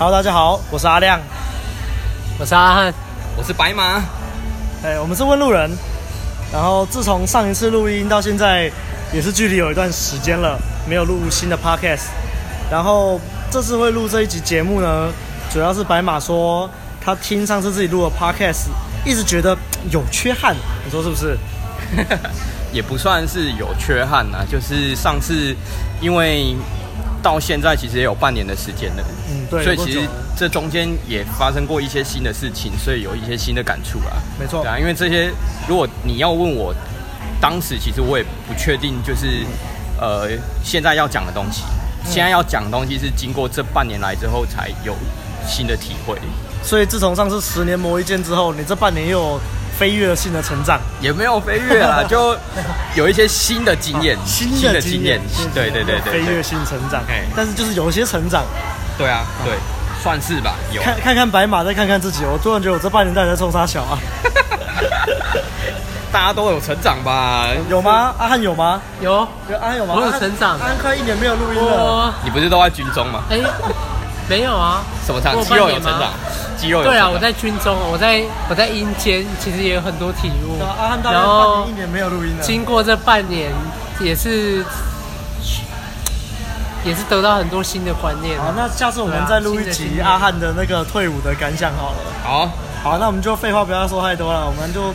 Hello，大家好，我是阿亮，我是阿汉，我是白马。哎，我们是问路人。然后自从上一次录音到现在，也是距离有一段时间了，没有录新的 Podcast。然后这次会录这一集节目呢，主要是白马说他听上次自己录的 Podcast，一直觉得有缺憾，你说是不是？也不算是有缺憾呐，就是上次因为。到现在其实也有半年的时间了，嗯，对，所以其实这中间也发生过一些新的事情，所以有一些新的感触啊。没错，对啊，因为这些，如果你要问我，当时其实我也不确定，就是呃，现在要讲的东西，现在要讲的东西是经过这半年来之后才有新的体会。所以自从上次十年磨一剑之后，你这半年又有。飞跃性的成长也没有飞跃啊，就有一些新的经验，新的经验，对对对对，飞跃性成长，哎但是就是有一些成长，对啊，对，算是吧。有看看看白马，再看看自己，我突然觉得我这半年到底在冲啥小啊？大家都有成长吧？有吗？阿汉有吗？有，阿汉有吗？我有成长。阿汉快一年没有录音了，你不是都在军中吗？哎，没有啊。什么长？肌肉有成长。对啊，我在军中，我在我在阴间，其实也有很多体悟。阿汉大概半年一年没有录音了。经过这半年，也是也是得到很多新的观念。好，那下次我们再录一集阿汉的那个退伍的感想好了。好，好，那我们就废话不要说太多了，我们就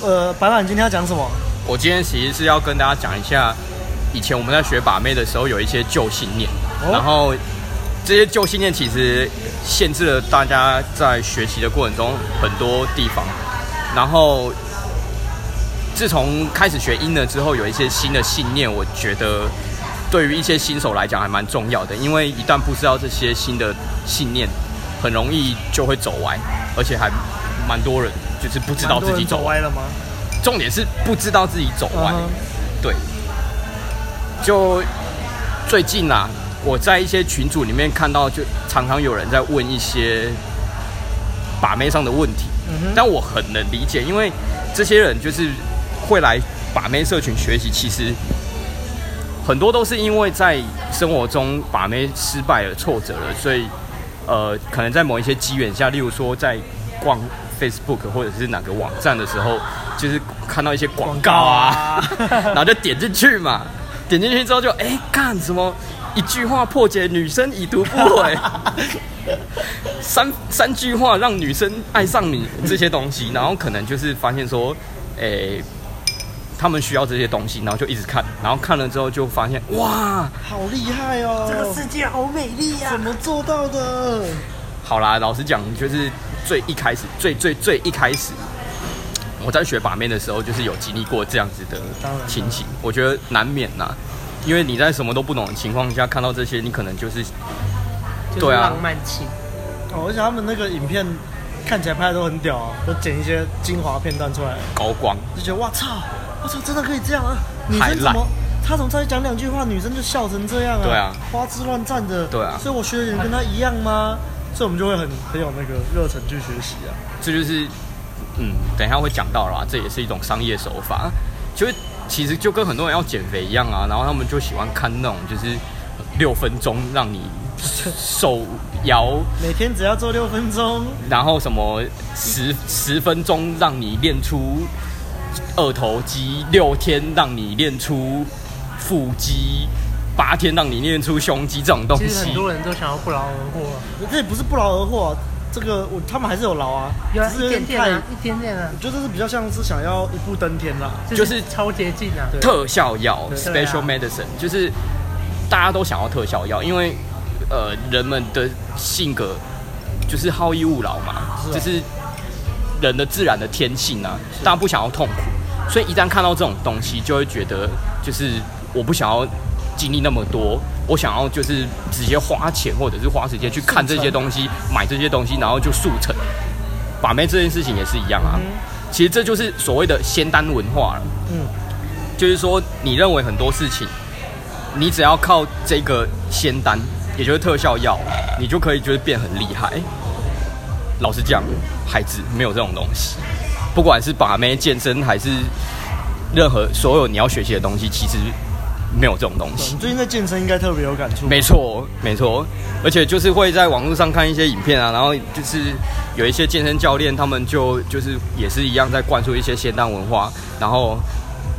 呃，白板，今天要讲什么？我今天其实是要跟大家讲一下，以前我们在学把妹的时候有一些旧信念，哦、然后。这些旧信念其实限制了大家在学习的过程中很多地方。然后，自从开始学英了之后，有一些新的信念，我觉得对于一些新手来讲还蛮重要的。因为一旦不知道这些新的信念，很容易就会走歪，而且还蛮多人就是不知道自己走歪了吗？重点是不知道自己走歪。对，就最近啊。我在一些群组里面看到，就常常有人在问一些把妹上的问题，但我很能理解，因为这些人就是会来把妹社群学习，其实很多都是因为在生活中把妹失败了、挫折了，所以呃，可能在某一些机缘下，例如说在逛 Facebook 或者是哪个网站的时候，就是看到一些广告啊，然后就点进去嘛，点进去之后就哎干什么？一句话破解女生已读不回，三三句话让女生爱上你这些东西，然后可能就是发现说，诶、欸，他们需要这些东西，然后就一直看，然后看了之后就发现，哇，好厉害哦，这个世界好美丽呀，怎么做到的？好啦，老实讲，就是最一开始，最最最一开始，我在学把妹的时候，就是有经历过这样子的情形，我觉得难免呐。因为你在什么都不懂的情况下看到这些，你可能就是，对啊，浪漫情。哦，而且他们那个影片看起来拍的都很屌啊，都剪一些精华片段出来，高光，就觉得哇操，我操，真的可以这样啊！女生怎么，他怎么才讲两句话，女生就笑成这样啊？对啊，花枝乱颤的。对啊，所以我学的人跟他一样吗？所以我们就会很很有那个热忱去学习啊。这就是，嗯，等一下会讲到啦，这也是一种商业手法，就是。其实就跟很多人要减肥一样啊，然后他们就喜欢看那种就是六分钟让你手摇，每天只要做六分钟，然后什么十十分钟让你练出二头肌，六天让你练出腹肌，八天让你练出胸肌这种东西。其实很多人都想要不劳而获，这也不是不劳而获。这个我他们还是有劳啊，有啊，一点点啊，一点点啊，我觉得这是比较像是想要一步登天啦，就是超捷径啊，特效药 （special medicine），就是大家都想要特效药，因为呃人们的性格就是好逸恶劳嘛，就是人的自然的天性啊，大家不想要痛苦，所以一旦看到这种东西，就会觉得就是我不想要经历那么多。我想要就是直接花钱或者是花时间去看这些东西，买这些东西，然后就速成。把妹这件事情也是一样啊。其实这就是所谓的仙丹文化了。嗯，就是说你认为很多事情，你只要靠这个仙丹，也就是特效药，你就可以就是变很厉害。老实讲，孩子没有这种东西。不管是把妹、健身，还是任何所有你要学习的东西，其实。没有这种东西。你最近在健身应该特别有感触。没错，没错，而且就是会在网络上看一些影片啊，然后就是有一些健身教练，他们就就是也是一样在灌输一些咸蛋文化，然后。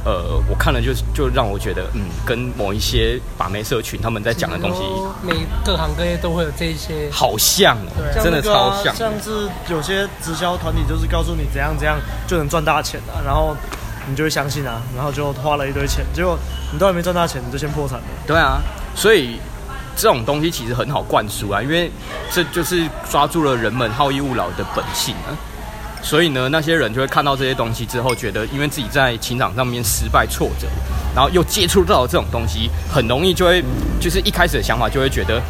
呃，我看了就就让我觉得，嗯，跟某一些把妹社群他们在讲的东西，每各行各业都会有这一些，好像，对真的超像。像是有些直销团体就是告诉你怎样怎样就能赚大钱的，然后你就会相信啊，然后就花了一堆钱，结果你都还没赚大钱，你就先破产了。对啊，所以这种东西其实很好灌输啊，因为这就是抓住了人们好逸恶劳的本性啊。所以呢，那些人就会看到这些东西之后，觉得因为自己在情场上面失败挫折，然后又接触到这种东西，很容易就会就是一开始的想法就会觉得，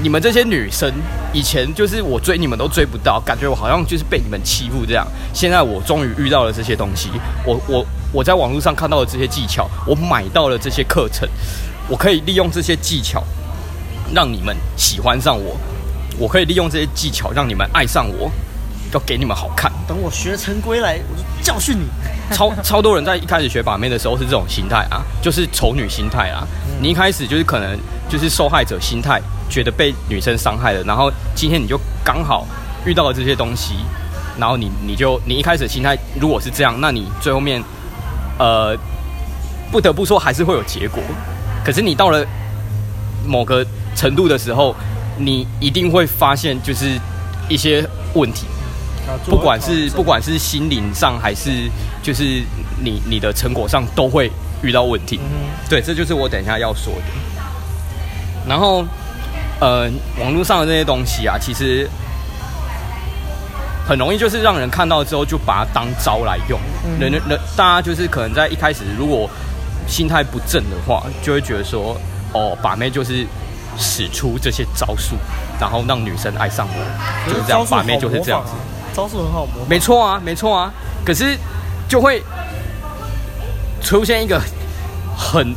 你们这些女生以前就是我追你们都追不到，感觉我好像就是被你们欺负这样。现在我终于遇到了这些东西，我我我在网络上看到了这些技巧，我买到了这些课程，我可以利用这些技巧让你们喜欢上我，我可以利用这些技巧让你们爱上我。要给你们好看，等我学成归来，我就教训你。超超多人在一开始学把妹的时候是这种心态啊，就是丑女心态啊。嗯、你一开始就是可能就是受害者心态，觉得被女生伤害了，然后今天你就刚好遇到了这些东西，然后你你就你一开始心态如果是这样，那你最后面呃不得不说还是会有结果。可是你到了某个程度的时候，你一定会发现就是一些问题。不管是不管是心灵上还是就是你你的成果上都会遇到问题，对，这就是我等一下要说的。然后，呃，网络上的这些东西啊，其实很容易就是让人看到之后就把它当招来用。人人人，大家就是可能在一开始如果心态不正的话，就会觉得说，哦，把妹就是使出这些招数，然后让女生爱上我，就是这样，把妹就是这样子。招数很好摸，没错啊，没错啊。可是就会出现一个很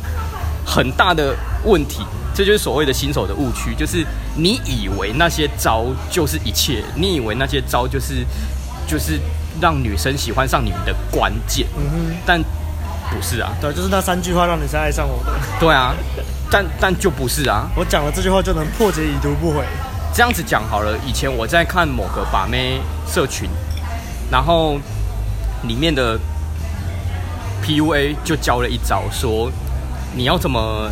很大的问题，这就是所谓的新手的误区，就是你以为那些招就是一切，你以为那些招就是就是让女生喜欢上你们的关键，嗯哼，但不是啊，对，就是那三句话让女生爱上我的，对啊，但但就不是啊，我讲了这句话就能破解已读不回。这样子讲好了，以前我在看某个把妹社群，然后里面的 PUA 就教了一招，说你要怎么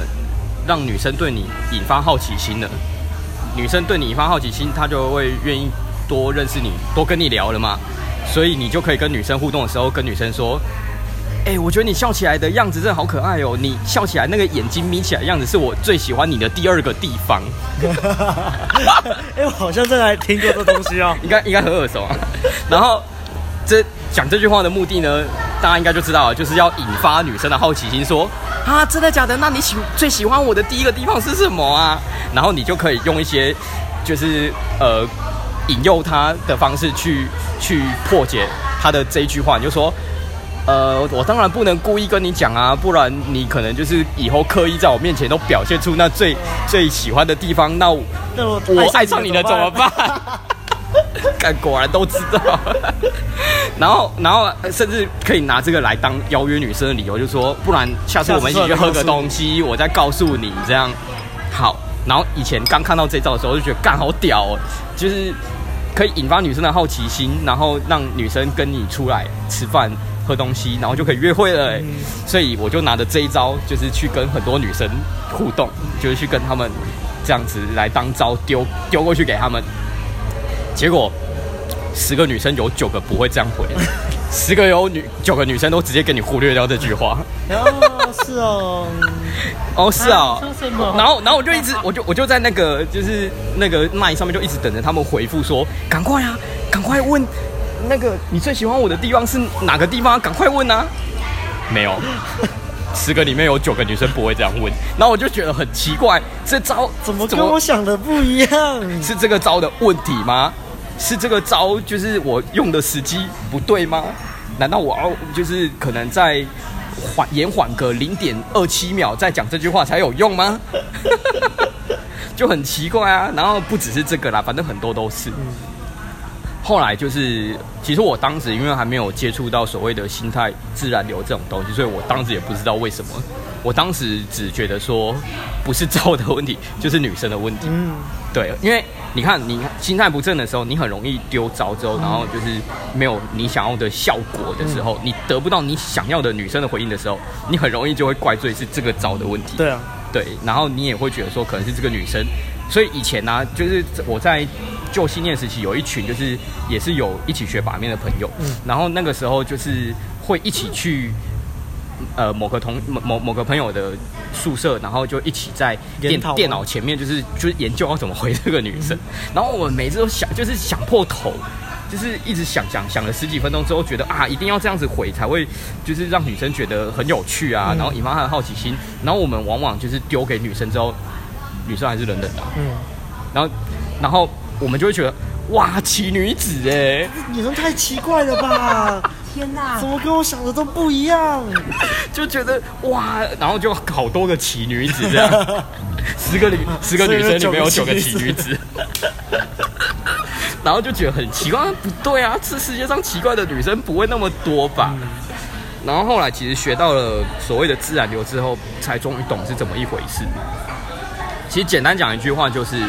让女生对你引发好奇心呢？女生对你引发好奇心，她就会愿意多认识你，多跟你聊了嘛。所以你就可以跟女生互动的时候，跟女生说。哎、欸，我觉得你笑起来的样子真的好可爱哦！你笑起来那个眼睛眯起来的样子，是我最喜欢你的第二个地方。哎、欸，我好像在哪里听过这东西哦，应该应该很耳熟啊。然后这讲这句话的目的呢，大家应该就知道了，就是要引发女生的好奇心，说啊，真的假的？那你喜最喜欢我的第一个地方是什么啊？然后你就可以用一些就是呃引诱她的方式去去破解她的这一句话，你就说。呃，我当然不能故意跟你讲啊，不然你可能就是以后刻意在我面前都表现出那最最喜欢的地方，那我，那我，我爱上你了怎么办？看，果然都知道。然后，然后甚至可以拿这个来当邀约女生的理由，就说不然下次我们一起去喝个东西，我再告诉你这样。好，然后以前刚看到这照的时候，就觉得干好屌哦，就是可以引发女生的好奇心，然后让女生跟你出来吃饭。喝东西，然后就可以约会了，嗯，所以我就拿着这一招，就是去跟很多女生互动，就是去跟他们这样子来当招丢丢过去给他们。结果十个女生有九个不会这样回，十个有女九个女生都直接给你忽略掉这句话。哦，是哦，哦是啊，然后然后我就一直我就我就在那个就是那个麦上面就一直等着他们回复说，赶快啊，赶快问。那个你最喜欢我的地方是哪个地方？赶快问啊！没有，十个里面有九个女生不会这样问。然后我就觉得很奇怪，这招怎么跟我想的不一样？是这个招的问题吗？是这个招就是我用的时机不对吗？难道我要就是可能在缓延缓个零点二七秒再讲这句话才有用吗？就很奇怪啊。然后不只是这个啦，反正很多都是。后来就是，其实我当时因为还没有接触到所谓的心态自然流这种东西，所以我当时也不知道为什么。我当时只觉得说，不是招的问题，就是女生的问题。嗯，对，因为你看，你心态不正的时候，你很容易丢招之后，然后就是没有你想要的效果的时候，你得不到你想要的女生的回应的时候，你很容易就会怪罪是这个招的问题。对啊，对，然后你也会觉得说，可能是这个女生。所以以前呢、啊，就是我在旧信念时期，有一群就是也是有一起学把面的朋友，嗯，然后那个时候就是会一起去呃某个同某某某个朋友的宿舍，然后就一起在电电脑前面，就是就是研究要怎么回这个女生。嗯、然后我们每次都想，就是想破头，就是一直想想想了十几分钟之后，觉得啊，一定要这样子回才会，就是让女生觉得很有趣啊，嗯、然后引发她的好奇心。然后我们往往就是丢给女生之后。女生还是冷冷的，嗯，然后，然后我们就会觉得，哇，奇女子哎，女生太奇怪了吧！天哪，怎么跟我想的都不一样？就觉得哇，然后就好多个奇女子这样，十个女十个女生里面有九个奇女子，然后就觉得很奇怪，不对啊，这世界上奇怪的女生不会那么多吧？嗯、然后后来其实学到了所谓的自然流之后，才终于懂是怎么一回事。其实简单讲一句话，就是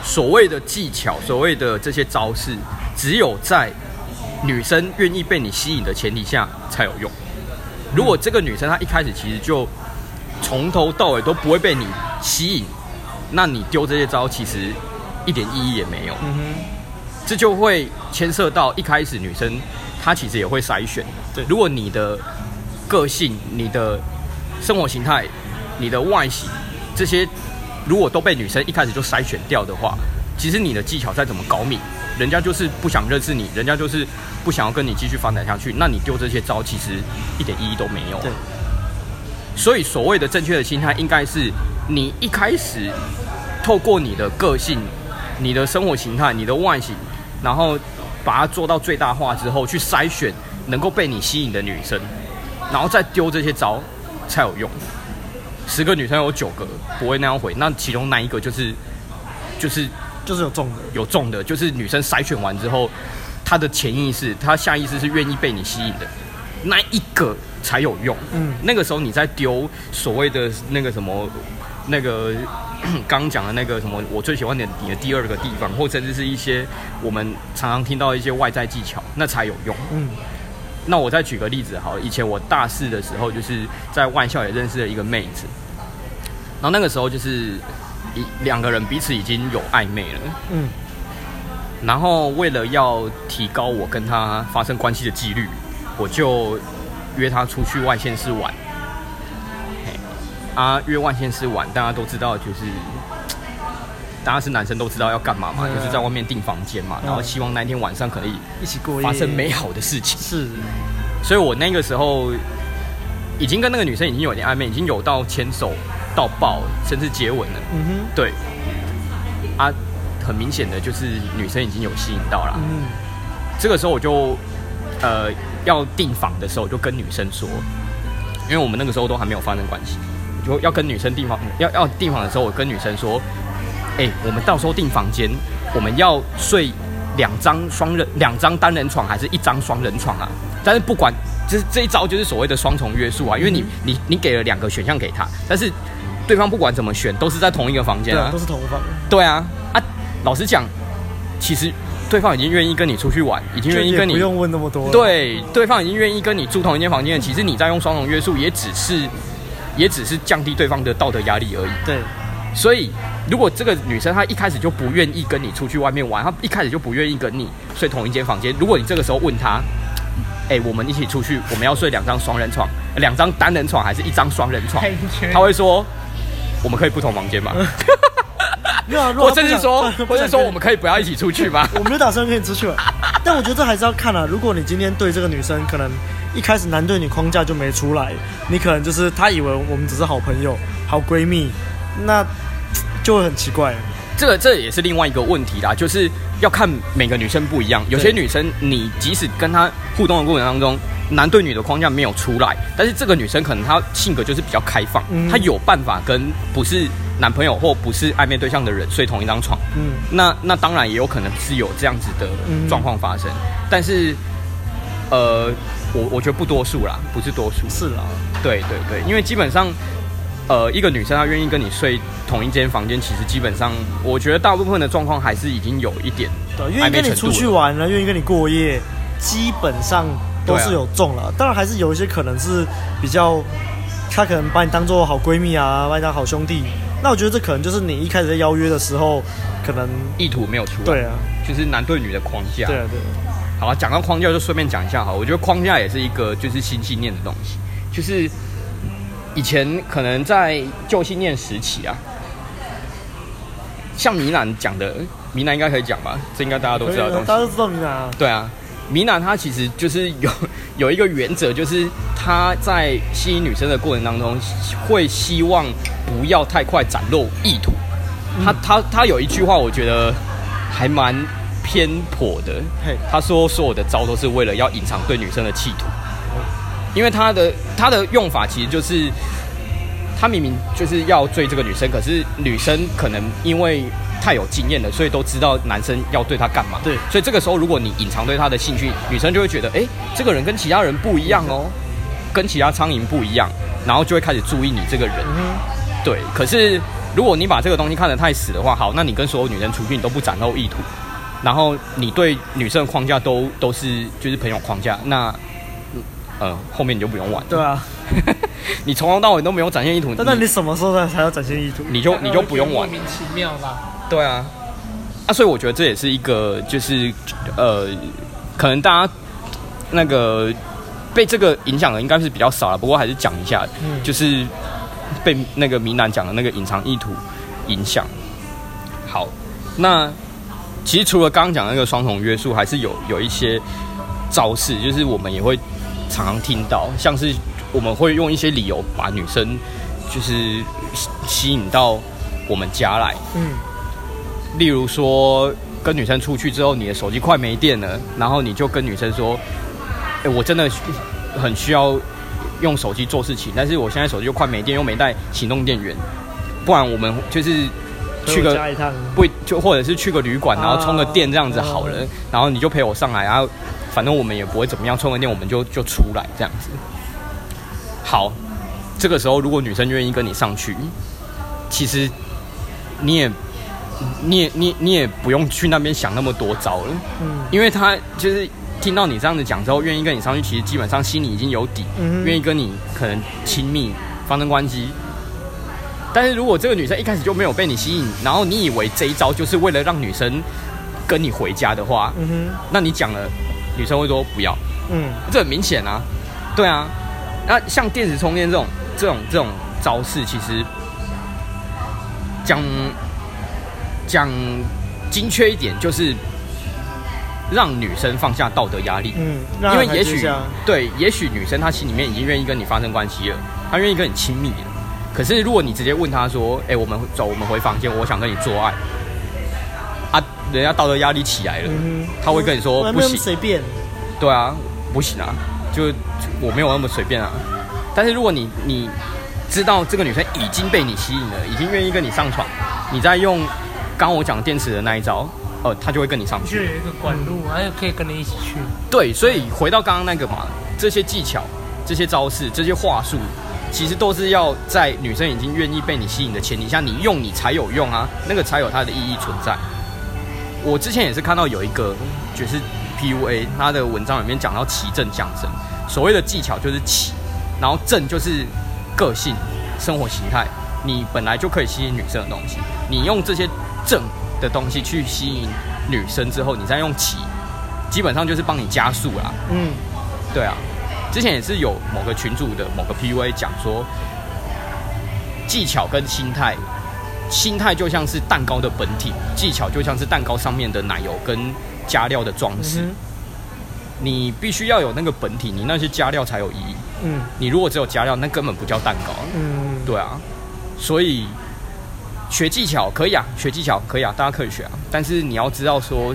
所谓的技巧，所谓的这些招式，只有在女生愿意被你吸引的前提下才有用。如果这个女生她一开始其实就从头到尾都不会被你吸引，那你丢这些招其实一点意义也没有。嗯哼，这就会牵涉到一开始女生她其实也会筛选。对，如果你的个性、你的生活形态、你的外形这些。如果都被女生一开始就筛选掉的话，其实你的技巧再怎么高明，人家就是不想认识你，人家就是不想要跟你继续发展下去。那你丢这些招，其实一点意义都没有。对。所以所谓的正确的心态，应该是你一开始透过你的个性、你的生活形态、你的外形，然后把它做到最大化之后，去筛选能够被你吸引的女生，然后再丢这些招才有用。十个女生有九个不会那样回，那其中那一个就是，就是就是有中的，有中的，就是女生筛选完之后，她的潜意识、她下意识是愿意被你吸引的，那一个才有用。嗯，那个时候你在丢所谓的那个什么，那个 刚讲的那个什么，我最喜欢的你的第二个地方，或甚至是一些我们常常听到的一些外在技巧，那才有用。嗯。那我再举个例子好了，以前我大四的时候，就是在外校也认识了一个妹子，然后那个时候就是一两个人彼此已经有暧昧了，嗯，然后为了要提高我跟她发生关系的几率，我就约她出去外县市玩，嘿，啊，约外县市玩，大家都知道就是。大家是男生都知道要干嘛嘛，就是在外面订房间嘛，然后希望那天晚上可以一起过夜，发生美好的事情。是，所以我那个时候已经跟那个女生已经有点暧昧，已经有到牵手、到抱，甚至接吻了。嗯哼，对。啊，很明显的就是女生已经有吸引到了。嗯，这个时候我就呃要订房的时候，我就跟女生说，因为我们那个时候都还没有发生关系，就要跟女生订房，要要订房的时候，我跟女生说。哎、欸，我们到时候订房间，我们要睡两张双人、两张单人床，还是一张双人床啊？但是不管，就是这一招就是所谓的双重约束啊，因为你你你给了两个选项给他，但是对方不管怎么选，都是在同一个房间啊，都是同房。对啊，啊，老实讲，其实对方已经愿意跟你出去玩，已经愿意跟你不用问那么多。对，对方已经愿意跟你住同一间房间，其实你在用双重约束，也只是也只是降低对方的道德压力而已。对。所以，如果这个女生她一开始就不愿意跟你出去外面玩，她一开始就不愿意跟你睡同一间房间。如果你这个时候问她，哎、欸，我们一起出去，我们要睡两张双人床，两张单人床，还是一张双人床？她会说，我们可以不同房间吗？没有啊，我甚至说，或者说我们可以不要一起出去吗？我没有打算跟你出去玩，但我觉得这还是要看啊。如果你今天对这个女生可能一开始男对女框架就没出来，你可能就是她以为我们只是好朋友、好闺蜜。那就会很奇怪，这个这也是另外一个问题啦，就是要看每个女生不一样。有些女生，你即使跟她互动的过程当中，男对女的框架没有出来，但是这个女生可能她性格就是比较开放，她有办法跟不是男朋友或不是暧昧对象的人睡同一张床，嗯，那那当然也有可能是有这样子的状况发生，嗯、但是，呃，我我觉得不多数啦，不是多数，是啦，对对对，因为基本上，呃，一个女生她愿意跟你睡同一间房间，其实基本上，我觉得大部分的状况还是已经有一点对，愿意跟你出去玩了，愿意跟你过夜，基本上都是有中了，啊、当然还是有一些可能是比较，她可能把你当做好闺蜜啊，把你当好兄弟。那我觉得这可能就是你一开始在邀约的时候，可能意图没有出来。对啊，就是男对女的框架。对啊，对啊。好啊，讲到框架就顺便讲一下哈，我觉得框架也是一个就是新信念的东西，就是以前可能在旧信念时期啊，像米兰讲的，米兰应该可以讲吧？这应该大家都知道的东西。大家都知道米兰啊。对啊。米兰她其实就是有有一个原则，就是她在吸引女生的过程当中，会希望不要太快展露意图。她她她有一句话，我觉得还蛮偏颇的。她说所有的招都是为了要隐藏对女生的企图，因为他的他的用法其实就是，他明明就是要追这个女生，可是女生可能因为。太有经验了，所以都知道男生要对她干嘛。对，所以这个时候，如果你隐藏对她的兴趣，女生就会觉得，哎、欸，这个人跟其他人不一样哦，跟其他苍蝇不一样，然后就会开始注意你这个人。嗯、对，可是如果你把这个东西看得太死的话，好，那你跟所有女生出去，你都不展露意图，然后你对女生的框架都都是就是朋友框架，那呃后面你就不用玩。对啊，你从头到尾都没有展现意图，那那你什么时候才要展现意图？你就你就不用玩。莫名其妙吧。对啊，啊，所以我觉得这也是一个，就是呃，可能大家那个被这个影响的应该是比较少了，不过还是讲一下，嗯、就是被那个明兰讲的那个隐藏意图影响。好，那其实除了刚刚讲的那个双重约束，还是有有一些招式，就是我们也会常常听到，像是我们会用一些理由把女生就是吸引到我们家来，嗯。例如说，跟女生出去之后，你的手机快没电了，然后你就跟女生说：“哎，我真的很需要用手机做事情，但是我现在手机又快没电，又没带行动电源，不然我们就是去个不就或者是去个旅馆，然后充个电这样子好了，然后你就陪我上来，然后反正我们也不会怎么样，充个电我们就就出来这样子。好，这个时候如果女生愿意跟你上去，其实你也。你也你你也不用去那边想那么多招了，嗯，因为她就是听到你这样子讲之后，愿意跟你上去，其实基本上心里已经有底，嗯，愿意跟你可能亲密发生关系。但是如果这个女生一开始就没有被你吸引，然后你以为这一招就是为了让女生跟你回家的话，嗯哼，那你讲了，女生会说不要，嗯，这很明显啊，对啊，那像电子充电这种这种这种招式，其实讲。讲精确一点，就是让女生放下道德压力。嗯，因为也许对，也许女生她心里面已经愿意跟你发生关系了，她愿意跟你亲密了。可是如果你直接问她说：“哎、欸，我们走，我们回房间，我想跟你做爱。”啊，人家道德压力起来了，嗯、他会跟你说：“不行，随便。”对啊，不行啊，就我没有那么随便啊。但是如果你你知道这个女生已经被你吸引了，已经愿意跟你上床，你再用。刚刚我讲电池的那一招，呃，她就会跟你上去。就有一个管路，还有可以跟你一起去。对，所以回到刚刚那个嘛，这些技巧、这些招式、这些话术，其实都是要在女生已经愿意被你吸引的前提下，你用你才有用啊，那个才有它的意义存在。我之前也是看到有一个就是 PUA，他的文章里面讲到奇正降生，所谓的技巧就是奇，然后正就是个性、生活形态，你本来就可以吸引女生的东西，你用这些。正的东西去吸引女生之后，你再用奇，基本上就是帮你加速啦。嗯，对啊，之前也是有某个群组的某个 PUA 讲说，技巧跟心态，心态就像是蛋糕的本体，技巧就像是蛋糕上面的奶油跟加料的装饰。嗯、你必须要有那个本体，你那些加料才有意义。嗯，你如果只有加料，那根本不叫蛋糕。嗯，对啊，所以。学技巧可以啊，学技巧可以啊，大家可以学啊。但是你要知道说，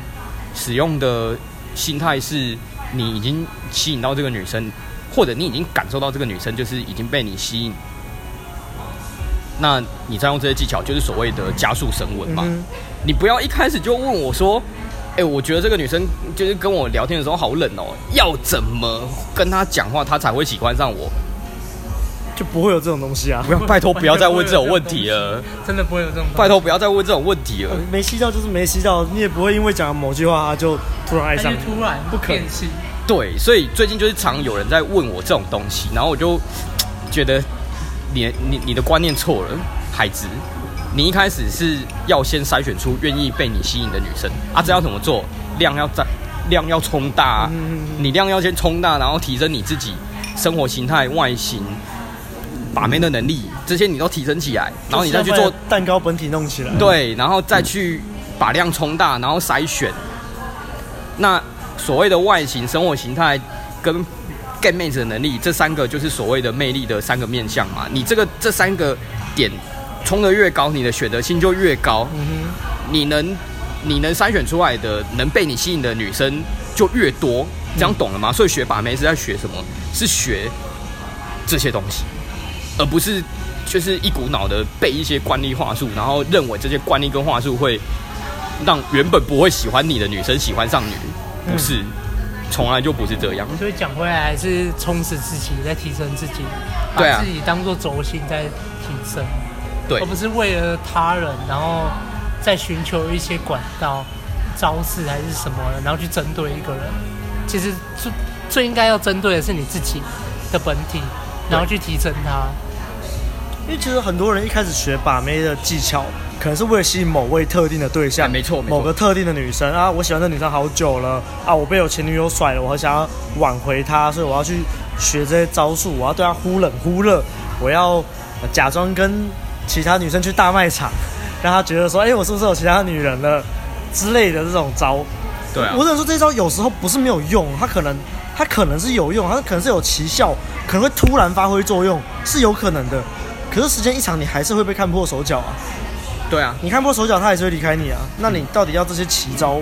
使用的心态是你已经吸引到这个女生，或者你已经感受到这个女生就是已经被你吸引，那你再用这些技巧，就是所谓的加速升温嘛。嗯、你不要一开始就问我说，哎、欸，我觉得这个女生就是跟我聊天的时候好冷哦，要怎么跟她讲话，她才会喜欢上我？就不会有这种东西啊！不要，拜托不要再问这种问题了，真的不会有这种。拜托不要再问这种问题了。没吸到就是没吸到，你也不会因为讲某句话他就突然爱上你，突然不可能。对，所以最近就是常有人在问我这种东西，然后我就觉得你你你的观念错了，孩子，你一开始是要先筛选出愿意被你吸引的女生啊，这要怎么做？量要在量要冲大啊，你量要先冲大，然后提升你自己生活形态、外形。把妹的能力，这些你都提升起来，然后你再去做蛋糕本体弄起来，对，然后再去把量冲大，然后筛选。那所谓的外形、生活形态跟 get 妹子的能力，这三个就是所谓的魅力的三个面向嘛。你这个这三个点冲得越高，你的选择性就越高。嗯哼，你能你能筛选出来的能被你吸引的女生就越多，这样懂了吗？所以学把妹是在学什么？是学这些东西。而不是就是一股脑的背一些惯例话术，然后认为这些惯例跟话术会让原本不会喜欢你的女生喜欢上你，不是，从来就不是这样。所以讲回来还是充实自己，在提升自己，把自己当做轴心在提升，对，而不是为了他人，然后再寻求一些管道、招式还是什么的，然后去针对一个人。其实最最应该要针对的是你自己的本体，然后去提升它。因为其实很多人一开始学把妹的技巧，可能是为了吸引某位特定的对象，没错，某个特定的女生啊，我喜欢这女生好久了啊，我被我前女友甩了，我很想要挽回她，所以我要去学这些招数，我要对她忽冷忽热，我要假装跟其他女生去大卖场，让她觉得说，哎，我是不是有其他女人了之类的这种招。对啊，我只能说这招有时候不是没有用，它可能它可能是有用，它可能是有奇效，可能会突然发挥作用，是有可能的。可是时间一长，你还是会被看破手脚啊！对啊，你看破手脚，他还是会离开你啊。那你到底要这些奇招，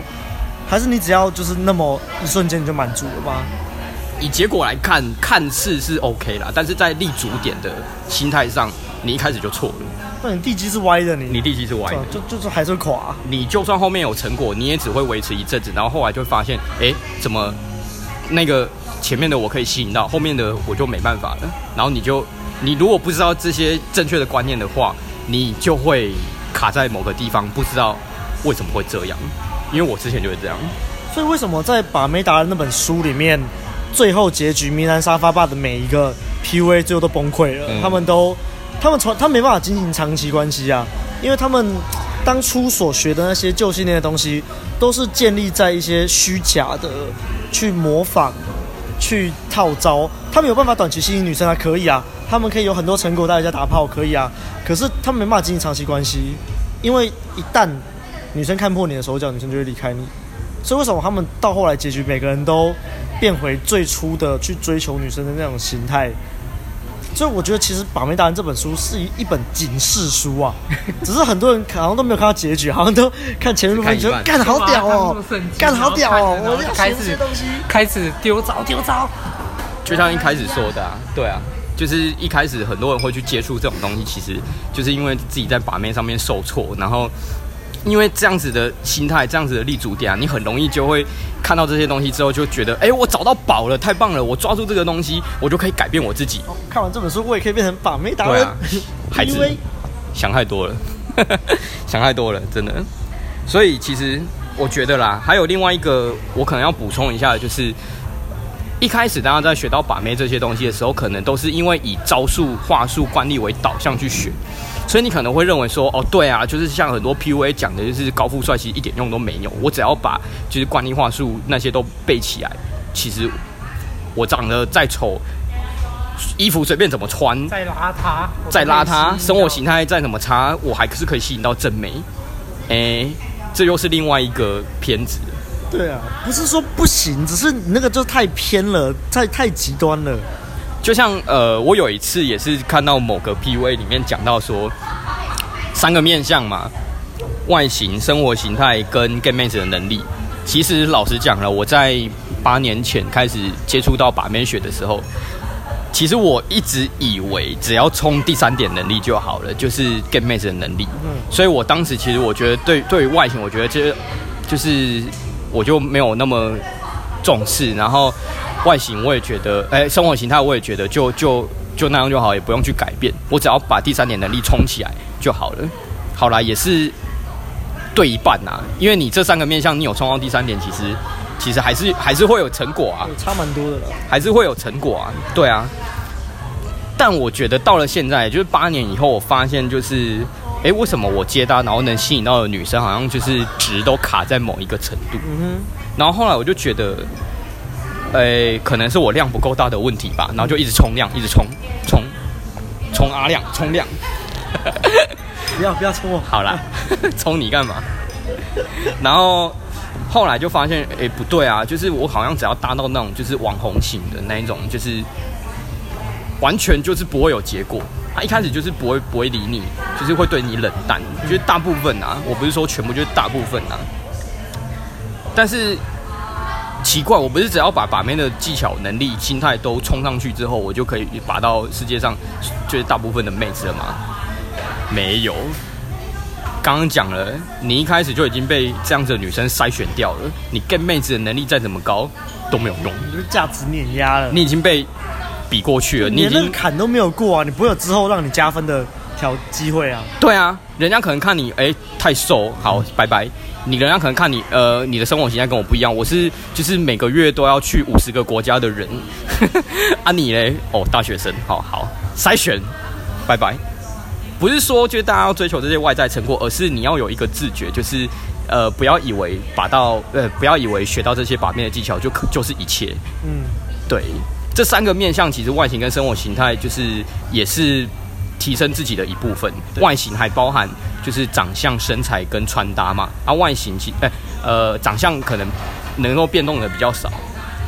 还是你只要就是那么一瞬间你就满足了吗？以结果来看，看似是 OK 啦，但是在立足点的心态上，你一开始就错了。那你地基是歪的，你你地基是歪的，就就是还是会垮。你就算后面有成果，你也只会维持一阵子，然后后来就会发现，哎，怎么那个前面的我可以吸引到，后面的我就没办法了，然后你就。你如果不知道这些正确的观念的话，你就会卡在某个地方，不知道为什么会这样。因为我之前就是这样。所以为什么在《把妹达的》那本书里面，最后结局迷兰沙发霸的每一个 PUA 最后都崩溃了？嗯、他们都，他们从他没办法进行长期关系啊，因为他们当初所学的那些旧信念的东西，都是建立在一些虚假的去模仿、去套招。他们有办法短期吸引女生啊可以啊。他们可以有很多成果带人家打炮，可以啊，可是他们没办法经营长期关系，因为一旦女生看破你的手脚，女生就会离开你。所以为什么他们到后来结局，每个人都变回最初的去追求女生的那种形态？所以我觉得其实《把妹达人》这本书是一一本警示书啊，只是很多人好像都没有看到结局，好像都看前面部分觉得干得好屌哦，干得好屌哦，我就开始开始丢招丢招，就像一开始说的啊，对啊。就是一开始很多人会去接触这种东西，其实就是因为自己在把妹上面受挫，然后因为这样子的心态、这样子的立足点啊，你很容易就会看到这些东西之后，就觉得，哎，我找到宝了，太棒了，我抓住这个东西，我就可以改变我自己。看完这本书，我也可以变成把妹达人。对啊，孩子想太多了，想太多了，真的。所以其实我觉得啦，还有另外一个我可能要补充一下的，就是。一开始大家在学到把妹这些东西的时候，可能都是因为以招数、话术、惯例为导向去学，所以你可能会认为说，哦，对啊，就是像很多 PUA 讲的，就是高富帅其实一点用都没有。我只要把就是惯例话术那些都背起来，其实我长得再丑，衣服随便怎么穿，再邋遢，再邋遢，生活形态再怎么差，我还是可以吸引到正妹。哎，这又是另外一个偏执。对啊，不是说不行，只是你那个就太偏了，太太极端了。就像呃，我有一次也是看到某个 PUA 里面讲到说，三个面相嘛，外形、生活形态跟妹子的能力。其实老实讲了，我在八年前开始接触到把妹学的时候，其实我一直以为只要冲第三点能力就好了，就是妹子的能力。嗯，所以我当时其实我觉得对对于外形，我觉得这就是我就没有那么重视。然后外形我也觉得，哎，生活形态我也觉得就就就那样就好，也不用去改变。我只要把第三点能力冲起来就好了。好啦，也是对一半呐，因为你这三个面向，你有冲到第三点，其实其实还是还是会有成果啊，差蛮多的了，还是会有成果啊，对啊。但我觉得到了现在，就是八年以后，我发现就是，哎，为什么我接单然后能吸引到的女生，好像就是值都卡在某一个程度。嗯哼。然后后来我就觉得，哎，可能是我量不够大的问题吧。然后就一直冲量，一直冲，冲，冲阿量，冲量。不要不要冲我！好啦，冲你干嘛？然后后来就发现，哎，不对啊，就是我好像只要搭到那种就是网红型的那一种，就是。完全就是不会有结果，他一开始就是不会不会理你，就是会对你冷淡。就是大部分啊，我不是说全部，就是大部分啊。但是奇怪，我不是只要把把妹的技巧、能力、心态都冲上去之后，我就可以把到世界上就是大部分的妹子了吗？没有，刚刚讲了，你一开始就已经被这样子的女生筛选掉了。你跟妹子的能力再怎么高都没有用，你就是价值碾压了，你已经被。比过去了，你连坎都没有过啊！你不会有之后让你加分的条机会啊？对啊，人家可能看你哎、欸、太瘦，好、嗯、拜拜。你人家可能看你呃你的生活形态跟我不一样，我是就是每个月都要去五十个国家的人 啊你，你嘞哦大学生，好好筛选，拜拜。不是说就是大家要追求这些外在成果，而是你要有一个自觉，就是呃不要以为把到呃不要以为学到这些把面的技巧就可就是一切。嗯，对。这三个面向，其实外形跟生活形态就是也是提升自己的一部分。外形还包含就是长相、身材跟穿搭嘛。啊，外形其哎呃长相可能能够变动的比较少。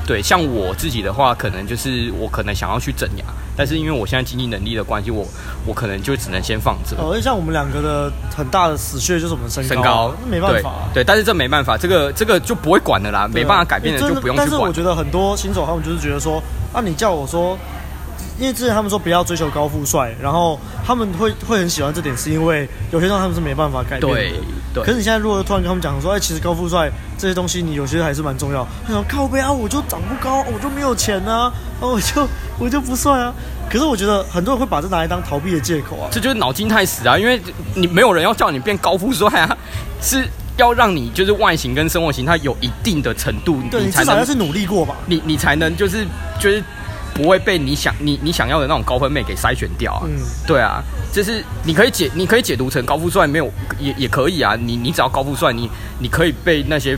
对，像我自己的话，可能就是我可能想要去整牙，但是因为我现在经济能力的关系，我我可能就只能先放着。哦，像我们两个的很大的死穴就是我们身高，身高没办法、啊对。对，但是这没办法，这个这个就不会管的啦，没办法改变的就不用去管。但是我觉得很多新手他们就是觉得说。那、啊、你叫我说，因为之前他们说不要追求高富帅，然后他们会会很喜欢这点，是因为有些东西他们是没办法改变的。对对。可是你现在如果突然跟他们讲说，哎，其实高富帅这些东西，你有些还是蛮重要。他说靠背啊，我就长不高，我就没有钱啊，我就我就不帅啊。可是我觉得很多人会把这拿来当逃避的借口啊。这就是脑筋太死啊，因为你没有人要叫你变高富帅啊，是。要让你就是外形跟生活形态有一定的程度，对你才能，你至少要是努力过吧，你你才能就是就是不会被你想你你想要的那种高分妹给筛选掉啊。嗯，对啊，就是你可以解你可以解读成高富帅没有也也可以啊，你你只要高富帅，你你可以被那些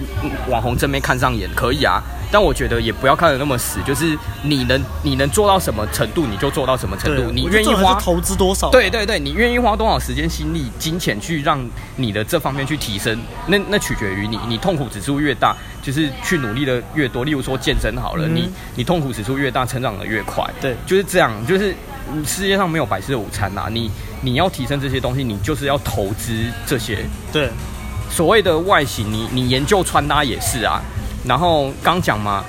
网红正妹看上眼，可以啊。但我觉得也不要看得那么死，就是你能你能做到什么程度，你就做到什么程度。你愿意花投资多少？对对对，你愿意花多少时间、心力、金钱去让你的这方面去提升？那那取决于你。你痛苦指数越大，就是去努力的越多。例如说健身好了，嗯、你你痛苦指数越大，成长的越快。对，就是这样。就是世界上没有白吃的午餐呐、啊。你你要提升这些东西，你就是要投资这些。对，所谓的外形，你你研究穿搭也是啊。然后刚讲嘛，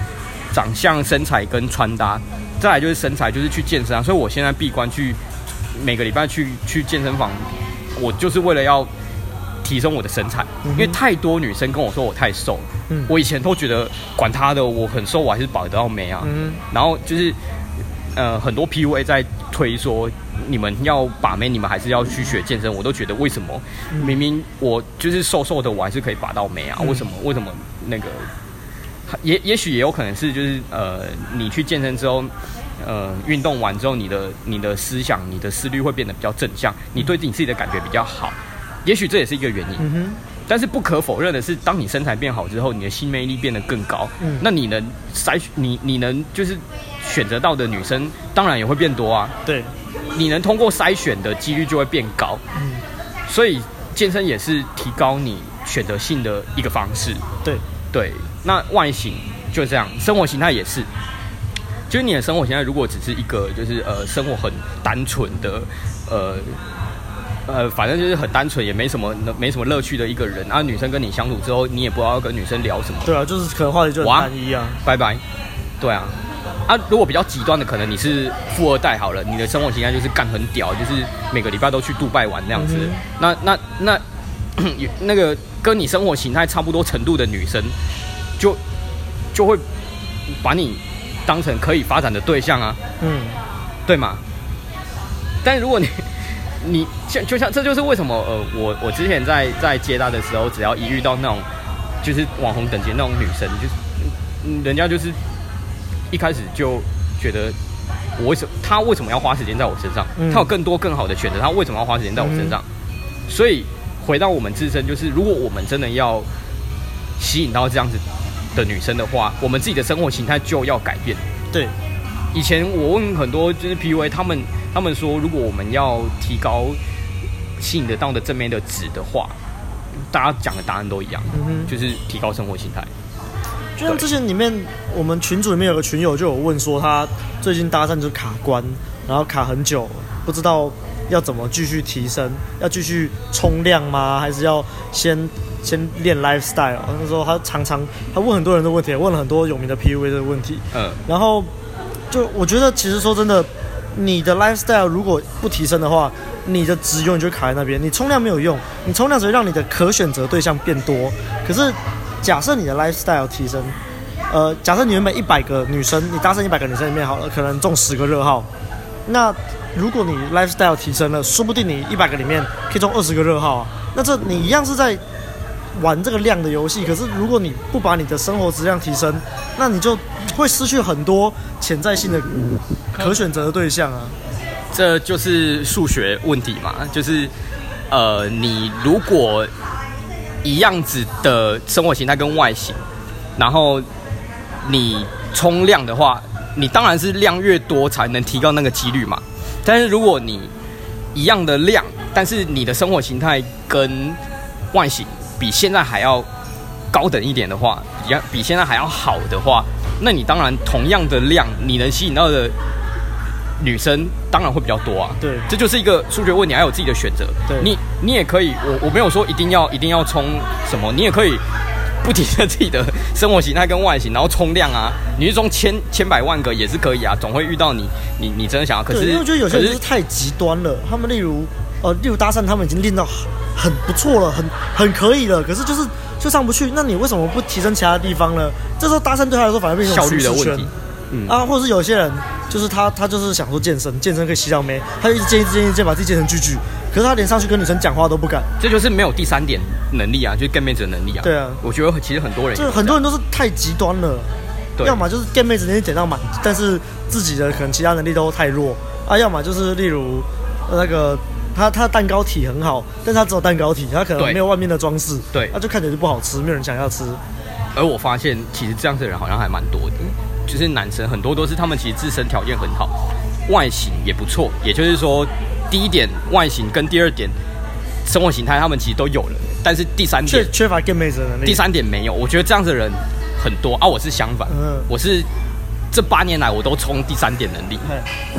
长相、身材跟穿搭，再来就是身材，就是去健身啊。所以我现在闭关去每个礼拜去去健身房，我就是为了要提升我的身材。嗯、因为太多女生跟我说我太瘦，嗯、我以前都觉得管他的，我很瘦，我还是保得到美啊。嗯、然后就是呃，很多 PUA 在推说你们要把妹，你们还是要去学健身。我都觉得为什么？嗯、明明我就是瘦瘦的，我还是可以把到妹啊？为什么？为什么那个？也也许也有可能是，就是呃，你去健身之后，呃，运动完之后，你的你的思想、你的思虑会变得比较正向，你对你自己的感觉比较好。也许这也是一个原因。嗯哼。但是不可否认的是，当你身材变好之后，你的性魅力变得更高。嗯。那你能筛你你能就是选择到的女生，当然也会变多啊。对。你能通过筛选的几率就会变高。嗯。所以健身也是提高你选择性的一个方式。对。对。那外形就这样，生活形态也是。就是你的生活形态，如果只是一个，就是呃，生活很单纯的，呃呃，反正就是很单纯，也没什么没什么乐趣的一个人啊。女生跟你相处之后，你也不知道要跟女生聊什么。对啊，就是可能话题就很单一啊。拜拜。对啊，啊，如果比较极端的，可能你是富二代好了，你的生活形态就是干很屌，就是每个礼拜都去杜拜玩那样子。嗯、那那那那个跟你生活形态差不多程度的女生，就就会把你当成可以发展的对象啊。嗯，对吗？但如果你你像就像这就是为什么呃，我我之前在在接单的时候，只要一遇到那种就是网红等级那种女生，就是嗯，人家就是。一开始就觉得我为什么他为什么要花时间在我身上？他有更多更好的选择，他为什么要花时间在我身上？所以回到我们自身，就是如果我们真的要吸引到这样子的女生的话，我们自己的生活形态就要改变。对，以前我问很多就是 PUA，他们他们说，如果我们要提高吸引得到的正面的值的话，大家讲的答案都一样，就是提高生活形态。就像之前里面，我们群组里面有个群友就有问说，他最近搭讪就卡关，然后卡很久，不知道要怎么继续提升，要继续冲量吗？还是要先先练 lifestyle？那时候他常常他问很多人的问题，问了很多有名的 PUA 的问题。嗯，然后就我觉得其实说真的，你的 lifestyle 如果不提升的话，你的值永远就卡在那边。你冲量没有用，你冲量只会让你的可选择对象变多，可是。假设你的 lifestyle 提升，呃，假设你原本一百个女生，你搭讪一百个女生里面好了，可能中十个热号。那如果你 lifestyle 提升了，说不定你一百个里面可以中二十个热号啊。那这你一样是在玩这个量的游戏。可是如果你不把你的生活质量提升，那你就会失去很多潜在性的可选择的对象啊。这就是数学问题嘛，就是呃，你如果。一样子的生活形态跟外形，然后你冲量的话，你当然是量越多才能提高那个几率嘛。但是如果你一样的量，但是你的生活形态跟外形比现在还要高等一点的话，比比现在还要好的话，那你当然同样的量，你能吸引到的。女生当然会比较多啊，对，这就是一个数学问题，还有自己的选择。对，你你也可以，我我没有说一定要一定要冲什么，你也可以不提升自己的生活形态跟外形，然后冲量啊，你是冲千千百万个也是可以啊，总会遇到你你你真的想要。可是因为我觉得有些人是太极端了，他们例如呃例如搭讪，他们已经练到很不错了，很很可以了，可是就是就上不去，那你为什么不提升其他地方呢？这时候搭讪对他来说反而变成效率的问题。嗯。啊，或者是有些人，就是他，他就是想说健身，健身可以吸到妹，他就一直健，一直健，一直健，把自己健成巨巨。可是他连上去跟女生讲话都不敢，这就是没有第三点能力啊，就是 get 妹子的能力啊。对啊，我觉得其实很多人，就是很多人都是太极端了，对，要么就是 get 妹子能力点到满，但是自己的可能其他能力都太弱。啊，要么就是例如那个他他蛋糕体很好，但是他只有蛋糕体，他可能没有外面的装饰，对，那就看起来就不好吃，没有人想要吃。而我发现，其实这样子的人好像还蛮多的。就是男生很多都是他们其实自身条件很好，外形也不错。也就是说，第一点外形跟第二点生活形态，他们其实都有了。但是第三点缺缺乏 get 妹子的能力。第三点没有，我觉得这样子的人很多啊。我是相反，嗯，我是这八年来我都冲第三点能力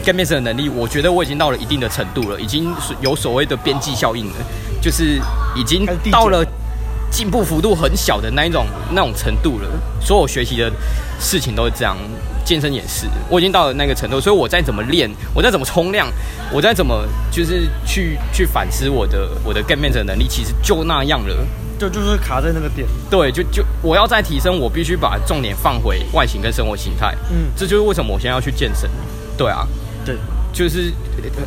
跟面试的能力。我觉得我已经到了一定的程度了，已经有所谓的边际效应了，就是已经到了。进步幅度很小的那一种那种程度了，所有学习的事情都是这样，健身也是，我已经到了那个程度，所以我再怎么练，我再怎么冲量，我再怎么就是去去反思我的我的 get 妹子的能力，其实就那样了，就就是卡在那个点。对，就就我要再提升，我必须把重点放回外形跟生活形态。嗯，这就是为什么我现在要去健身。对啊，对。就是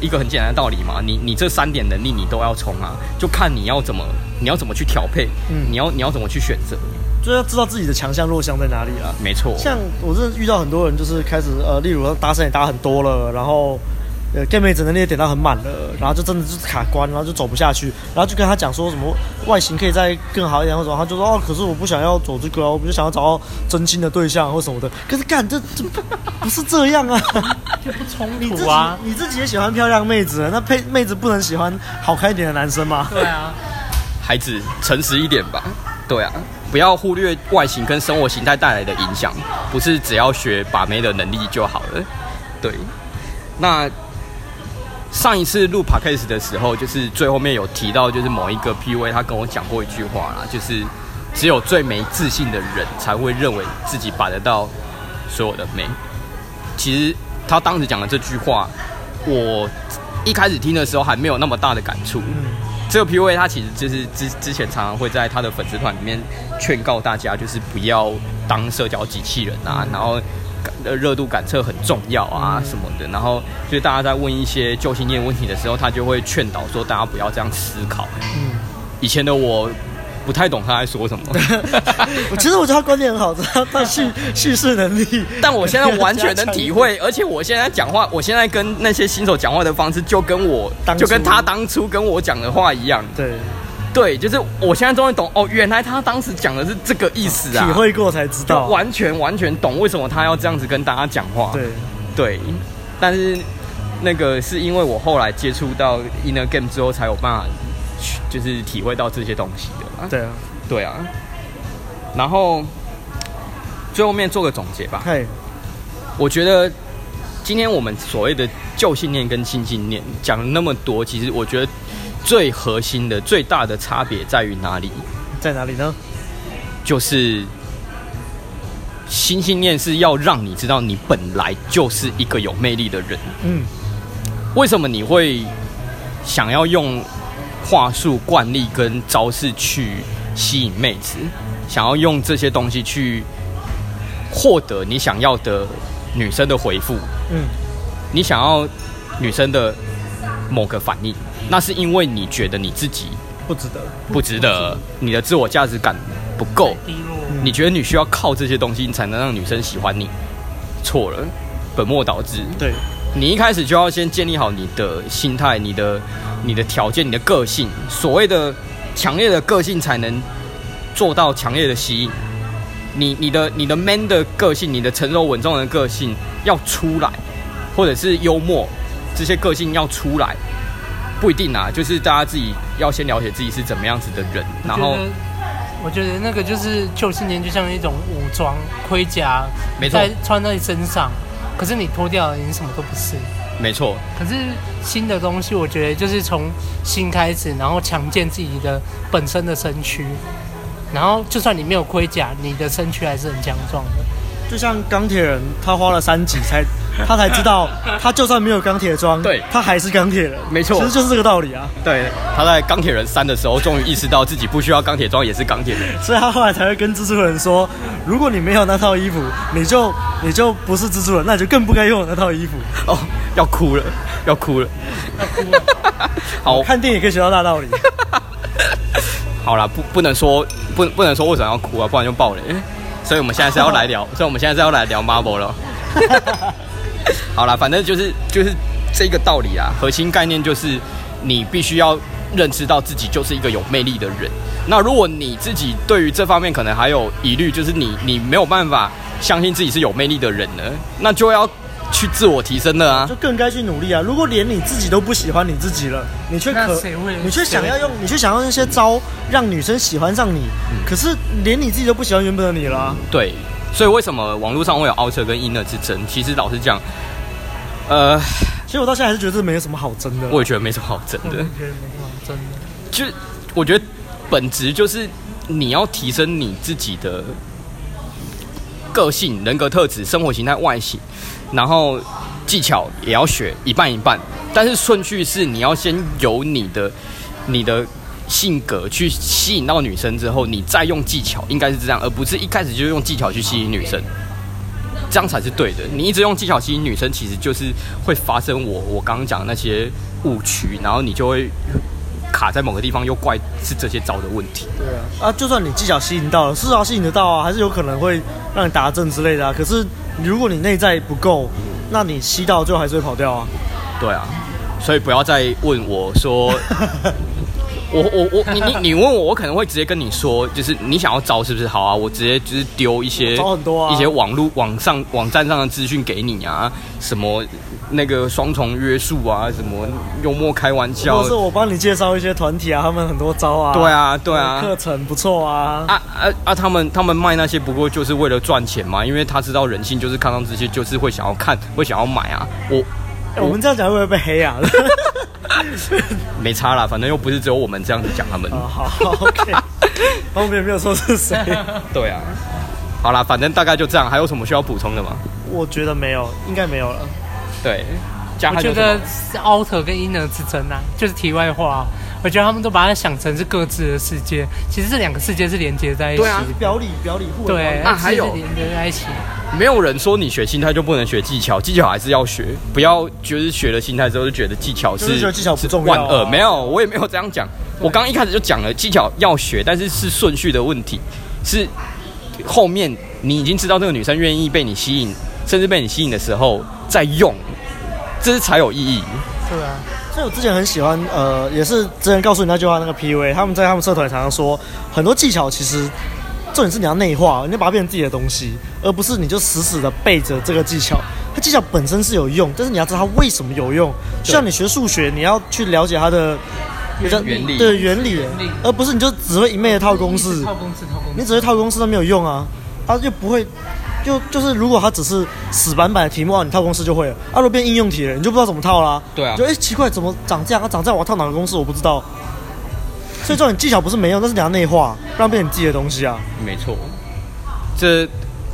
一个很简单的道理嘛，你你这三点能力你都要冲啊，就看你要怎么你要怎么去调配，你要你要怎么去选择，就要知道自己的强项弱项在哪里了。没错，像我是遇到很多人，就是开始呃，例如搭讪也搭很多了，然后。呃，get 妹子能力也点到很满了，然后就真的是卡关，然后就走不下去，然后就跟他讲说什么外形可以再更好一点或者什么，他就说哦，可是我不想要走这个，我不就想要找到真心的对象或什么的。可是干这这不是这样啊，就不冲突啊你！自己也喜欢漂亮妹子，那配妹子不能喜欢好看一点的男生吗？对啊，孩子诚实一点吧。对啊，不要忽略外形跟生活形态带来的影响，不是只要学把妹的能力就好了。对，那。上一次录 podcast 的时候，就是最后面有提到，就是某一个 PUA 他跟我讲过一句话啦，就是只有最没自信的人才会认为自己把得到所有的美。其实他当时讲的这句话，我一开始听的时候还没有那么大的感触。嗯，这个 PUA 他其实就是之之前常常会在他的粉丝团里面劝告大家，就是不要当社交机器人啊，然后热度感测很重要啊什么的。然后就是大家在问一些旧信念问题的时候，他就会劝导说大家不要这样思考。嗯，以前的我。不太懂他在说什么。其 实我觉得他观念很好，他他叙叙事能力。但我现在完全能体会，而且我现在讲话，我现在跟那些新手讲话的方式，就跟我就跟他当初跟我讲的话一样。对，对，就是我现在终于懂哦，原来他当时讲的是这个意思啊，体会过才知道，完全完全懂为什么他要这样子跟大家讲话。对，对，但是那个是因为我后来接触到 Inner Game 之后，才有办法。就是体会到这些东西的，对啊，对啊。然后最后面做个总结吧。嘿，我觉得今天我们所谓的旧信念跟新信念讲了那么多，其实我觉得最核心的、最大的差别在于哪里？在哪里呢？就是新信念是要让你知道你本来就是一个有魅力的人。嗯。为什么你会想要用？话术、惯例跟招式去吸引妹子，想要用这些东西去获得你想要的女生的回复。嗯，你想要女生的某个反应，那是因为你觉得你自己不值得，不值得，你的自我价值感不够，你觉得你需要靠这些东西才能让女生喜欢你。错了，本末倒置。对，你一开始就要先建立好你的心态，你的。你的条件，你的个性，所谓的强烈的个性，才能做到强烈的吸引你。你的你的 man 的个性，你的成熟稳重的个性要出来，或者是幽默，这些个性要出来，不一定啊。就是大家自己要先了解自己是怎么样子的人。然后，我觉得那个就是旧信念，就像一种武装盔甲，没错，在穿在身上，可是你脱掉了，你什么都不是。没错，可是新的东西，我觉得就是从新开始，然后强健自己的本身的身躯，然后就算你没有盔甲，你的身躯还是很强壮的。就像钢铁人，他花了三集才，他才知道，他就算没有钢铁装，对，他还是钢铁人。没错，其实就是这个道理啊。对，他在钢铁人三的时候，终于意识到自己不需要钢铁装，也是钢铁人，所以他后来才会跟蜘蛛人说：“如果你没有那套衣服，你就你就不是蜘蛛人，那你就更不该用那套衣服。”哦，要哭了，要哭了，要哭了。好，看电影可以学到大道理。好了，不不能说不不能说为什么要哭啊，不然就爆雷。所以我们现在是要来聊，所以我们现在是要来聊 Marvel 了。好啦，反正就是就是这个道理啊，核心概念就是你必须要认知到自己就是一个有魅力的人。那如果你自己对于这方面可能还有疑虑，就是你你没有办法相信自己是有魅力的人呢，那就要。去自我提升了啊，就更该去努力啊！如果连你自己都不喜欢你自己了，你却可，你却想要用，你却想要用那些招让女生喜欢上你，嗯、可是连你自己都不喜欢原本的你了、啊。对，所以为什么网络上会有 outer 跟 inner 之争？其实老实讲，呃，其实我到现在还是觉得这没有什么好争的。我也觉得没什么好争的。我觉得没什么好争的。就我觉得本质就是你要提升你自己的个性、人格特质、生活形态、外形。然后技巧也要学一半一半，但是顺序是你要先有你的你的性格去吸引到女生之后，你再用技巧，应该是这样，而不是一开始就用技巧去吸引女生，这样才是对的。你一直用技巧吸引女生，其实就是会发生我我刚刚讲的那些误区，然后你就会卡在某个地方，又怪是这些招的问题。对啊，啊，就算你技巧吸引到了，是啊吸引得到啊，还是有可能会让你打正之类的啊，可是。如果你内在不够，那你吸到最后还是会跑掉啊。对啊，所以不要再问我说。我我我，你你你问我，我可能会直接跟你说，就是你想要招是不是？好啊，我直接就是丢一些招很多啊，一些网络网上网站上的资讯给你啊，什么那个双重约束啊，什么幽默开玩笑，或是我帮你介绍一些团体啊，他们很多招啊，对啊对啊，课程不错啊，啊啊啊，他们他们卖那些不过就是为了赚钱嘛，因为他知道人性就是看到这些就是会想要看，会想要买啊，我。欸、我们这样讲会不会被黑啊？没差啦，反正又不是只有我们这样子讲他们。哦、好，好，OK。后面没有说是谁。对啊，好啦，反正大概就这样。还有什么需要补充的吗？我觉得没有，应该没有了。对，我觉得是 outer 跟 inner 之争啊，就是题外话。我觉得他们都把它想成是各自的世界，其实这两个世界是连接在一起。对啊，表里表里互对啊，还有连接在一起。没有人说你学心态就不能学技巧，技巧还是要学，不要就是学了心态之后就觉得技巧是觉得技巧不重要、啊。万恶没有，我也没有这样讲。我刚一开始就讲了，技巧要学，但是是顺序的问题，是后面你已经知道这个女生愿意被你吸引，甚至被你吸引的时候再用，这是才有意义。对啊。所以我之前很喜欢，呃，也是之前告诉你那句话，那个 PUA，他们在他们社团常常说，很多技巧其实重点是你要内化，你要把它变成自己的东西，而不是你就死死的背着这个技巧。它技巧本身是有用，但是你要知道它为什么有用。就像你学数学，你要去了解它的原理，对原理，而不是你就只会一昧的套公式，套公式，套公式，你只会套公式都没有用啊，它就不会。就就是，如果它只是死板板的题目啊，你套公式就会了。啊，如果变应用题了，你就不知道怎么套啦。对啊。就哎、欸，奇怪，怎么长这样？啊，长这样，我要套哪个公式？我不知道。所以这种技巧不是没用，但是你要内化，让变成你自己的东西啊。没错。这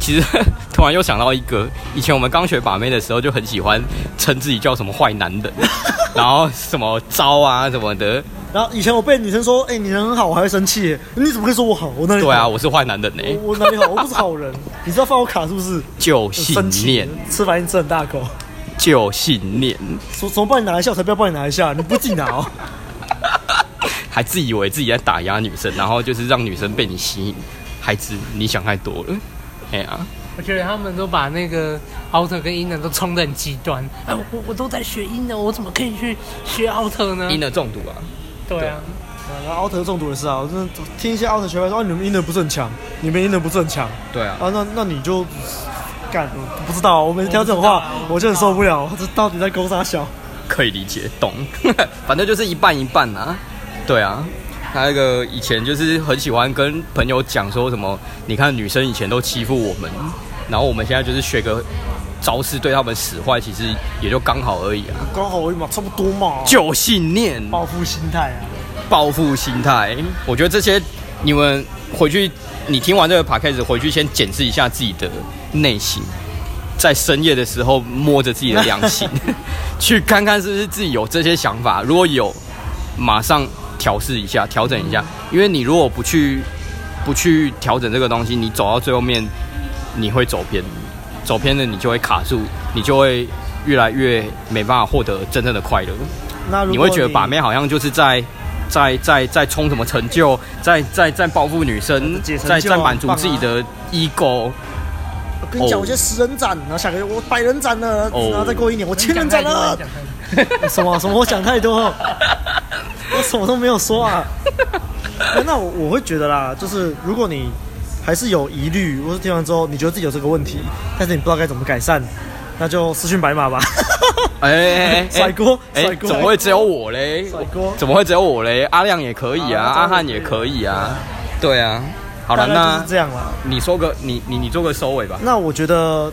其实 突然又想到一个，以前我们刚学把妹的时候，就很喜欢称自己叫什么坏男人，然后什么招啊什么的。然后以前我被女生说：“哎、欸，你人很好，我还会生气。你怎么可以说我好？我哪里好？对啊，我是坏男人呢。我哪里好？我不是好人。你知道放我卡是不是？就信念。吃饭吃很大口。就信念。怎怎么帮你拿一下？我才不要帮你拿一下！你不自己拿哦。还自以为自己在打压女生，然后就是让女生被你吸引。孩子，你想太多了。哎呀，我觉得他们都把那个 outer 跟 inner 都冲得很极端。哎，我我都在学 inner，我怎么可以去学 outer 呢？inner 中毒啊。对啊，然后奥特中毒的事啊，我真的听一些奥特学派说，啊，你们 inner 不是很强，你们 inner 不是很强。对啊，啊，那那你就干，不知道，我每次听到这种话，我，我就很受不了，这到底在勾啥小？可以理解，懂，反正就是一半一半啊。对啊，他那个以前就是很喜欢跟朋友讲说什么，你看女生以前都欺负我们，然后我们现在就是学个招式对他们使坏，其实也就刚好而已啊，刚好而已嘛，差不多嘛。就信念，报复心态啊，报复心态。我觉得这些你们回去，你听完这个 podcast 回去先检视一下自己的内心，在深夜的时候摸着自己的良心，去看看是不是自己有这些想法。如果有，马上调试一下，调整一下。因为你如果不去不去调整这个东西，你走到最后面，你会走偏。走偏了，你就会卡住，你就会越来越没办法获得真正的快乐。那你，你会觉得把妹好像就是在在在在冲什么成就，在在在报复女生，在在满足自己的 ego。我跟你讲，我现在十人斩，然后下个月我百人斩了，然后再过一年我千人斩了。什么什么？我想太多，我什么都没有说啊。那我我会觉得啦，就是如果你。还是有疑虑，或是听完之后你觉得自己有这个问题，但是你不知道该怎么改善，那就私讯白马吧。哎哎哎，甩锅，哎，怎么会只有我嘞？甩锅，怎么会只有我嘞？阿亮也可以啊，阿汉也可以啊。对啊，好了，那这样了。你说个，你你你做个收尾吧。那我觉得，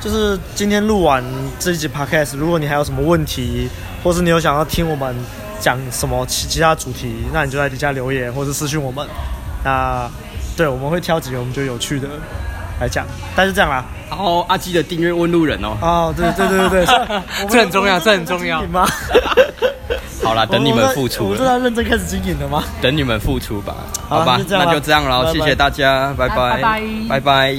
就是今天录完这一集 podcast，如果你还有什么问题，或是你有想要听我们讲什么其其他主题，那你就在底下留言，或者私信我们。那。对，我们会挑几个我们觉得有趣的来讲，但是这样啦。然后阿基的订阅问路人哦。哦，对对对对对，这很重要，这很重要。好啦，等你们付出。我们在认真开始经营了吗？等你们付出吧。好吧，那就这样了，谢谢大家，拜拜，拜拜。